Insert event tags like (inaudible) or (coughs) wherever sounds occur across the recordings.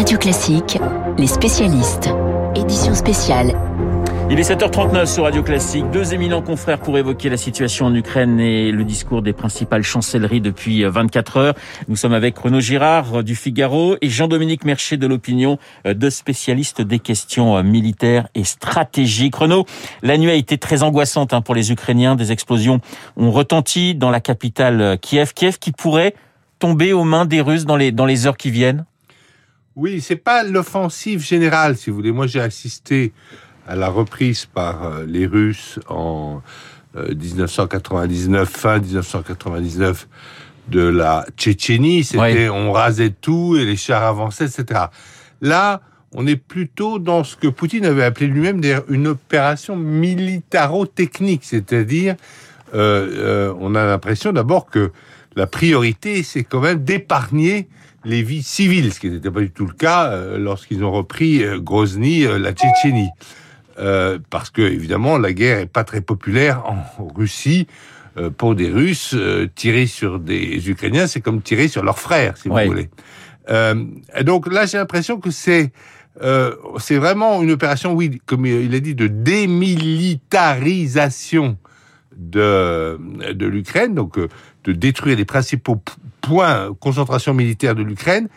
Radio Classique, les spécialistes. Édition spéciale. Il est 7h39 sur Radio Classique. Deux éminents confrères pour évoquer la situation en Ukraine et le discours des principales chancelleries depuis 24 heures. Nous sommes avec Renaud Girard du Figaro et Jean-Dominique Mercher de l'Opinion, deux spécialistes des questions militaires et stratégiques. Renaud, la nuit a été très angoissante hein, pour les Ukrainiens. Des explosions ont retenti dans la capitale Kiev. Kiev qui pourrait tomber aux mains des Russes dans les, dans les heures qui viennent? Oui, c'est pas l'offensive générale, si vous voulez. Moi, j'ai assisté à la reprise par euh, les Russes en 1999, euh, fin 1999, de la Tchétchénie. C'était, on rasait tout et les chars avançaient, etc. Là, on est plutôt dans ce que Poutine avait appelé lui-même une opération militaro-technique, c'est-à-dire, euh, on a l'impression d'abord que la priorité, c'est quand même d'épargner les vies civiles, ce qui n'était pas du tout le cas lorsqu'ils ont repris Grozny, la Tchétchénie. Euh, parce que évidemment la guerre est pas très populaire en Russie. Euh, pour des Russes, euh, tirer sur des Ukrainiens, c'est comme tirer sur leurs frères, si vous voulez. et donc là, j'ai l'impression que c'est c'est vraiment une opération, oui, comme il a dit, de démilitarisation de de l'Ukraine, donc de détruire les principaux points concentration militaire de l'Ukraine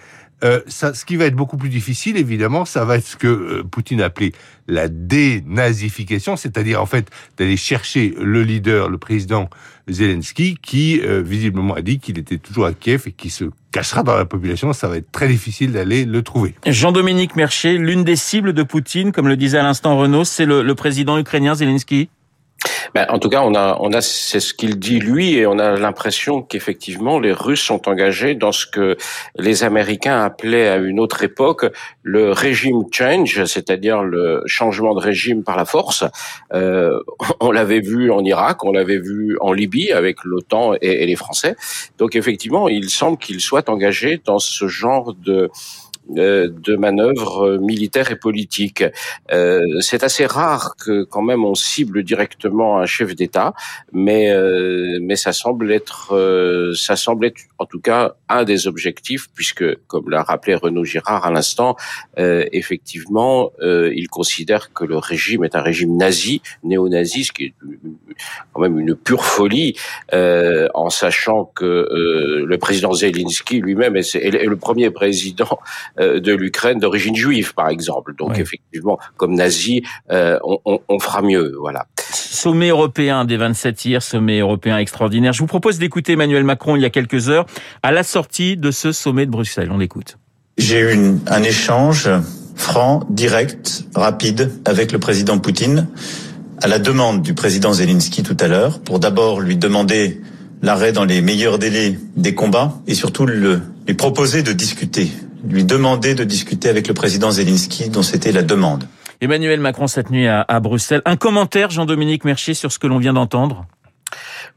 euh, ce qui va être beaucoup plus difficile, évidemment, ça va être ce que euh, Poutine appelait la dénazification, c'est-à-dire en fait d'aller chercher le leader, le président Zelensky, qui euh, visiblement a dit qu'il était toujours à Kiev et qui se cachera dans la population. Ça va être très difficile d'aller le trouver. Jean-Dominique Mercher, l'une des cibles de Poutine, comme le disait à l'instant Renault, c'est le président ukrainien Zelensky? Ben, en tout cas, on a, on a, c'est ce qu'il dit lui, et on a l'impression qu'effectivement les Russes sont engagés dans ce que les Américains appelaient à une autre époque le régime change, c'est-à-dire le changement de régime par la force. Euh, (laughs) on l'avait vu en Irak, on l'avait vu en Libye avec l'OTAN et, les Français. Donc effectivement, il semble qu'ils soient engagés dans ce genre de de manœuvres militaires et politiques. Euh, c'est assez rare que quand même on cible directement un chef d'État, mais euh, mais ça semble être ça semble être en tout cas un des objectifs puisque comme l'a rappelé Renaud Girard à l'instant, effectivement il considère que le régime est un régime nazi, néo-nazi, ce qui est quand même une pure folie, en sachant que le président Zelensky lui-même est, le premier président euh, de l'Ukraine d'origine juive, par exemple. Donc effectivement, comme nazi, euh, on, on, fera mieux. Voilà. Sommet européen des 27 hier, sommet européen extraordinaire. Je vous propose d'écouter Emmanuel Macron il y a quelques heures à la sortie de ce sommet de Bruxelles. On l'écoute. J'ai eu un échange franc, direct, rapide avec le président Poutine à la demande du président Zelensky tout à l'heure pour d'abord lui demander l'arrêt dans les meilleurs délais des combats et surtout le, lui proposer de discuter lui demander de discuter avec le président Zelensky, dont c'était la demande. Emmanuel Macron cette nuit à, Bruxelles. Un commentaire, Jean-Dominique Mercier, sur ce que l'on vient d'entendre?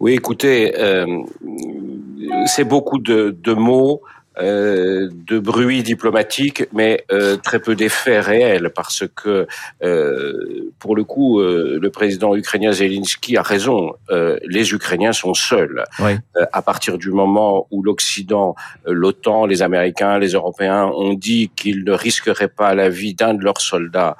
Oui, écoutez, euh, c'est beaucoup de, de mots. Euh, de bruit diplomatique, mais euh, très peu d'effets réels, parce que euh, pour le coup, euh, le président ukrainien Zelensky a raison. Euh, les Ukrainiens sont seuls. à partir du moment où l'Occident, l'OTAN, les Américains, les Européens ont dit qu'ils ne risqueraient pas la vie d'un de leurs soldats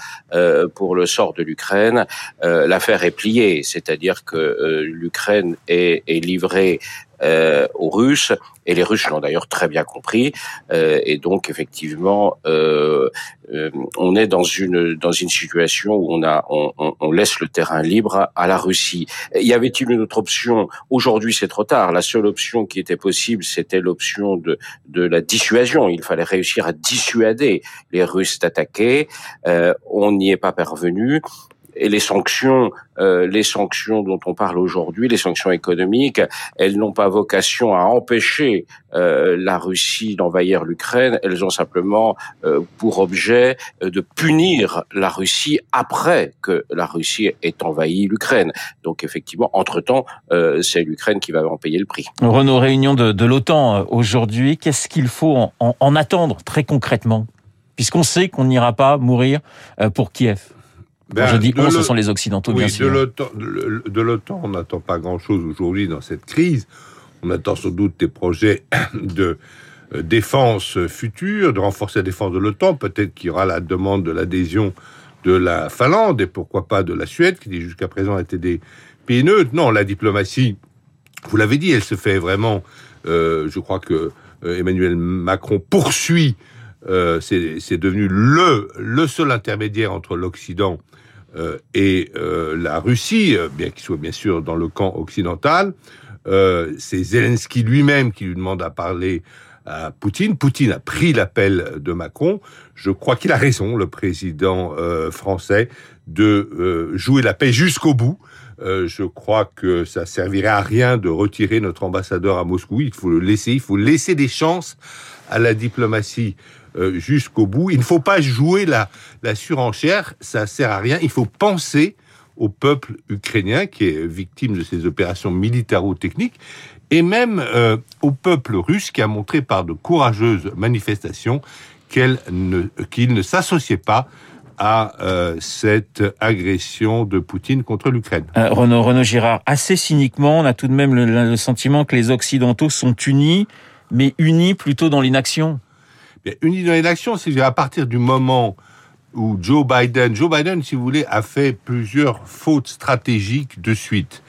pour le sort de l'Ukraine, l'affaire est pliée. C'est-à-dire que l'Ukraine est, est livrée euh, aux Russes, et les Russes l'ont d'ailleurs très bien compris. Euh, et donc effectivement, euh, euh, on est dans une dans une situation où on a on, on, laisse le terrain libre à, la Russie. Y avait-il une autre option? Aujourd'hui, c'est trop tard. La seule option qui était possible, c'était l'option de de la dissuasion. Il fallait réussir à dissuader les Russes d'attaquer. Euh, on n'y est pas parvenu et les sanctions, euh, les sanctions dont on parle aujourd'hui, les sanctions économiques, elles n'ont pas vocation à empêcher euh, la Russie d'envahir l'Ukraine. Elles ont simplement euh, pour objet euh, de punir la Russie après que la Russie ait envahi l'Ukraine. Donc effectivement, entre-temps, euh, c'est l'Ukraine qui va en payer le prix. Renaud, réunion de, de l'OTAN euh, aujourd'hui. Qu'est-ce qu'il faut en, en, en attendre très concrètement? Puisqu'on sait qu'on n'ira pas mourir pour Kiev. Ben, je dis on, ce sont les Occidentaux, bien sûr. De l'OTAN, on n'attend pas grand-chose aujourd'hui dans cette crise. On attend sans doute des projets (coughs) de défense future, de renforcer la défense de l'OTAN. Peut-être qu'il y aura la demande de l'adhésion de la Finlande et pourquoi pas de la Suède, qui jusqu'à présent étaient des pays neutres. Non, la diplomatie, vous l'avez dit, elle se fait vraiment. je crois que Emmanuel Macron poursuit euh, c'est devenu le, seul intermédiaire entre l'Occident euh, et euh, la Russie, bien qu'il soit bien sûr dans le camp occidental. c'est Zelensky lui-même qui lui demande à parler à Poutine. Poutine a pris l'appel de Macron. Je crois qu'il a raison, le président français, de jouer la paix jusqu'au bout. je crois que ça servirait à rien de retirer notre ambassadeur à Moscou. Il faut le laisser, il faut laisser des chances à la diplomatie jusqu'au bout. Il ne faut pas jouer la, la surenchère, ça sert à rien. Il faut penser au peuple ukrainien qui est victime de ces opérations militaro-techniques et même euh, au peuple russe qui a montré par de courageuses manifestations qu'il ne, s'associait pas à euh, cette agression de Poutine contre l'Ukraine. Renaud, Girard, assez cyniquement, on a tout de même le sentiment que les Occidentaux sont unis, mais unis plutôt dans l'inaction unis dans l'élection, c'est à partir du moment où Joe Biden, Joe Biden, si vous voulez, a fait plusieurs fautes stratégiques de suite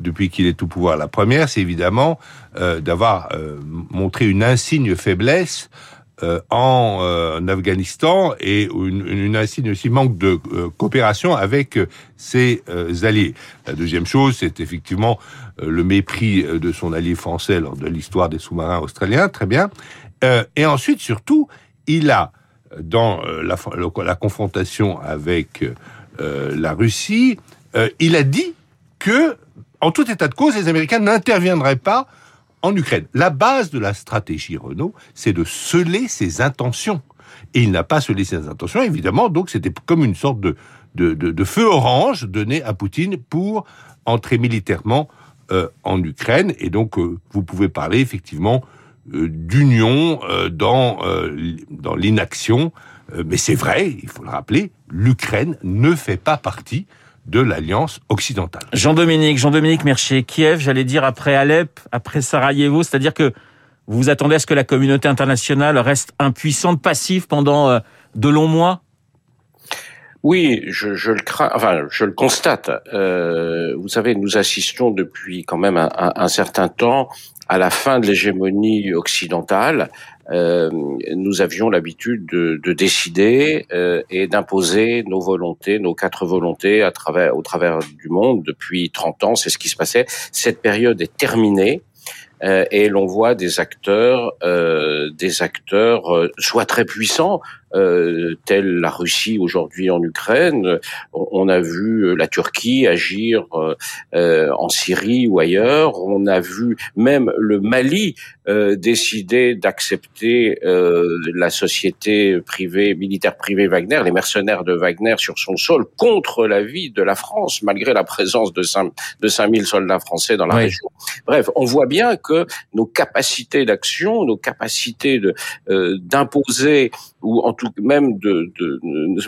depuis qu'il est au pouvoir. La première, c'est évidemment euh, d'avoir euh, montré une insigne faiblesse euh, en, Afghanistan et une, une, insigne aussi manque de coopération avec ses alliés. La deuxième chose, c'est effectivement le mépris de son allié français lors de l'histoire des sous-marins australiens, très bien. Euh, et ensuite, surtout, il a, dans euh, la, confrontation avec euh, la Russie, il a dit que, en tout état de cause, les Américains n'interviendraient pas en Ukraine. La base de la stratégie Renault, c'est de sceller ses intentions. Et il n'a pas scellé ses intentions, évidemment, donc c'était comme une sorte de, feu orange donné à Poutine pour entrer militairement en Ukraine. Et donc, vous pouvez parler effectivement d'union euh, dans, euh, dans l'inaction. Mais c'est vrai, il faut le rappeler, l'Ukraine ne fait pas partie de l'alliance occidentale. Jean-Dominique, Jean-Dominique Mercier, Kiev, j'allais dire après Alep, après Sarajevo, c'est-à-dire que vous vous attendez à ce que la communauté internationale reste impuissante, passive pendant de longs mois? Oui, je, je, le crains, enfin, je le constate. Euh, vous savez, nous assistons depuis quand même un, un certain temps à la fin de l'hégémonie occidentale, euh, nous avions l'habitude de, de, décider euh, et d'imposer nos volontés, nos quatre volontés à travers, au travers du monde depuis 30 ans. C'est ce qui se passait. Cette période est terminée. Euh, et l'on voit des acteurs, euh, des acteurs euh, soit très puissants, euh, telle la Russie aujourd'hui en Ukraine. On, a vu euh, la Turquie agir euh, en Syrie ou ailleurs. On a vu même le Mali décider d'accepter la société privée, militaire privée Wagner, les mercenaires de Wagner sur son sol contre l'avis de la France, malgré la présence de 5, de 5000 soldats français dans la région. Bref, on voit bien que nos capacités d'action, nos capacités de d'imposer ou en tout même de, de,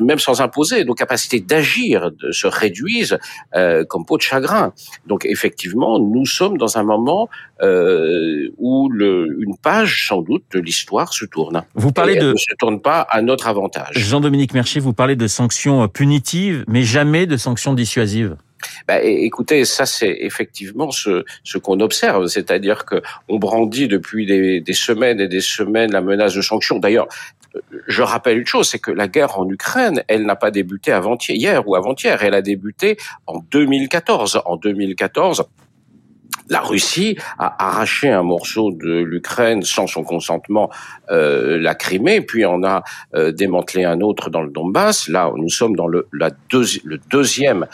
même sans imposer, nos capacités d'agir se réduisent euh, comme peau de chagrin. Donc effectivement, nous sommes dans un moment euh, où le, une page sans doute de l'histoire se tourne. Vous parlez de ne se tourne pas à notre avantage. Jean-Dominique Mercier, vous parlez de sanctions punitives, mais jamais de sanctions dissuasives. Bah, écoutez, ça c'est effectivement ce, ce qu'on observe, c'est-à-dire que on brandit depuis des, des, semaines et des semaines la menace de sanctions. D'ailleurs, je rappelle une chose, c'est que la guerre en Ukraine, elle n'a pas débuté avant-hier hier ou avant-hier, elle a débuté en 2014. En 2014, la Russie a arraché un morceau de l'Ukraine sans son consentement, euh, la Crimée, puis on a euh, démantelé un autre dans le Donbass. Là, nous sommes dans le, le deuxième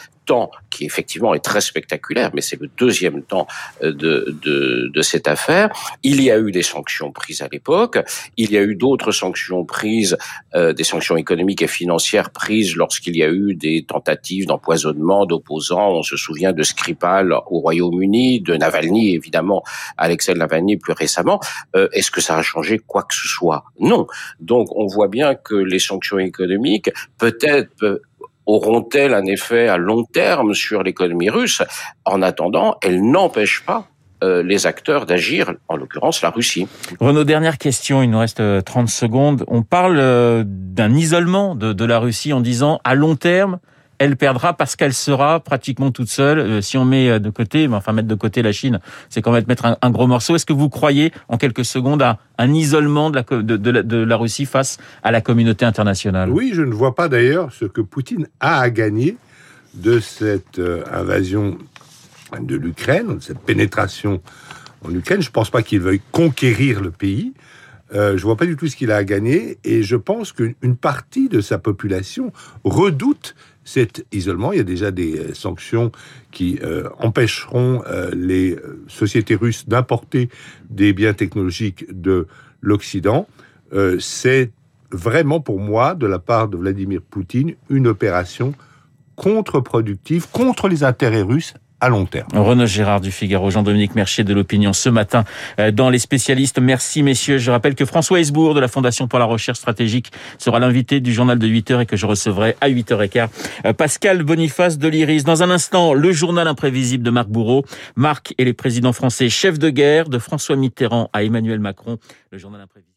qui effectivement est très spectaculaire, mais c'est le deuxième temps euh, de, de, de, cette affaire. Il y a eu des sanctions prises à l'époque, il y a eu d'autres sanctions prises, euh, des sanctions économiques et financières prises lorsqu'il y a eu des tentatives d'empoisonnement d'opposants. On se souvient de Skripal au Royaume-Uni, de Navalny évidemment, Alexei Navalny plus récemment. Euh, Est-ce que ça a changé quoi que ce soit? Non. Donc on voit bien que les sanctions économiques peut-être auront-elles un effet à long terme sur l'économie russe? En attendant, elles n'empêchent pas euh, les acteurs d'agir, en l'occurrence la Russie. Renaud, dernière question, il nous reste 30 secondes. On parle d'un isolement de la Russie en disant à long terme, elle perdra parce qu'elle sera pratiquement toute seule. Euh, si on met euh, de côté, enfin mettre de côté la Chine, c'est quand même mettre un, gros morceau. Est-ce que vous croyez en quelques secondes à un isolement de la, de, la, Russie face à la communauté internationale? Oui, je ne vois pas d'ailleurs ce que Poutine a à gagner de cette euh, invasion de l'Ukraine, de cette pénétration en Ukraine. Je ne pense pas qu'il veuille conquérir le pays. Euh, je vois pas du tout ce qu'il a à gagner et je pense qu'une partie de sa population redoute cet isolement. Il y a déjà des euh, sanctions qui euh, empêcheront les sociétés russes d'importer des biens technologiques de l'Occident. C'est vraiment pour moi, de la part de Vladimir Poutine, une opération contre-productive contre les intérêts russes à long terme. Renaud Gérard du Figaro, Jean-Dominique Mercier de l'Opinion ce matin euh, dans Les Spécialistes. Merci messieurs. Je rappelle que François Hesbourg de la Fondation pour la Recherche Stratégique sera l'invité du journal de 8h et que je recevrai à 8h15 euh, Pascal Boniface de l'Iris. Dans un instant, le journal imprévisible de Marc Bourreau. Marc est le président français chef de guerre de François Mitterrand à Emmanuel Macron. Le journal imprévisible.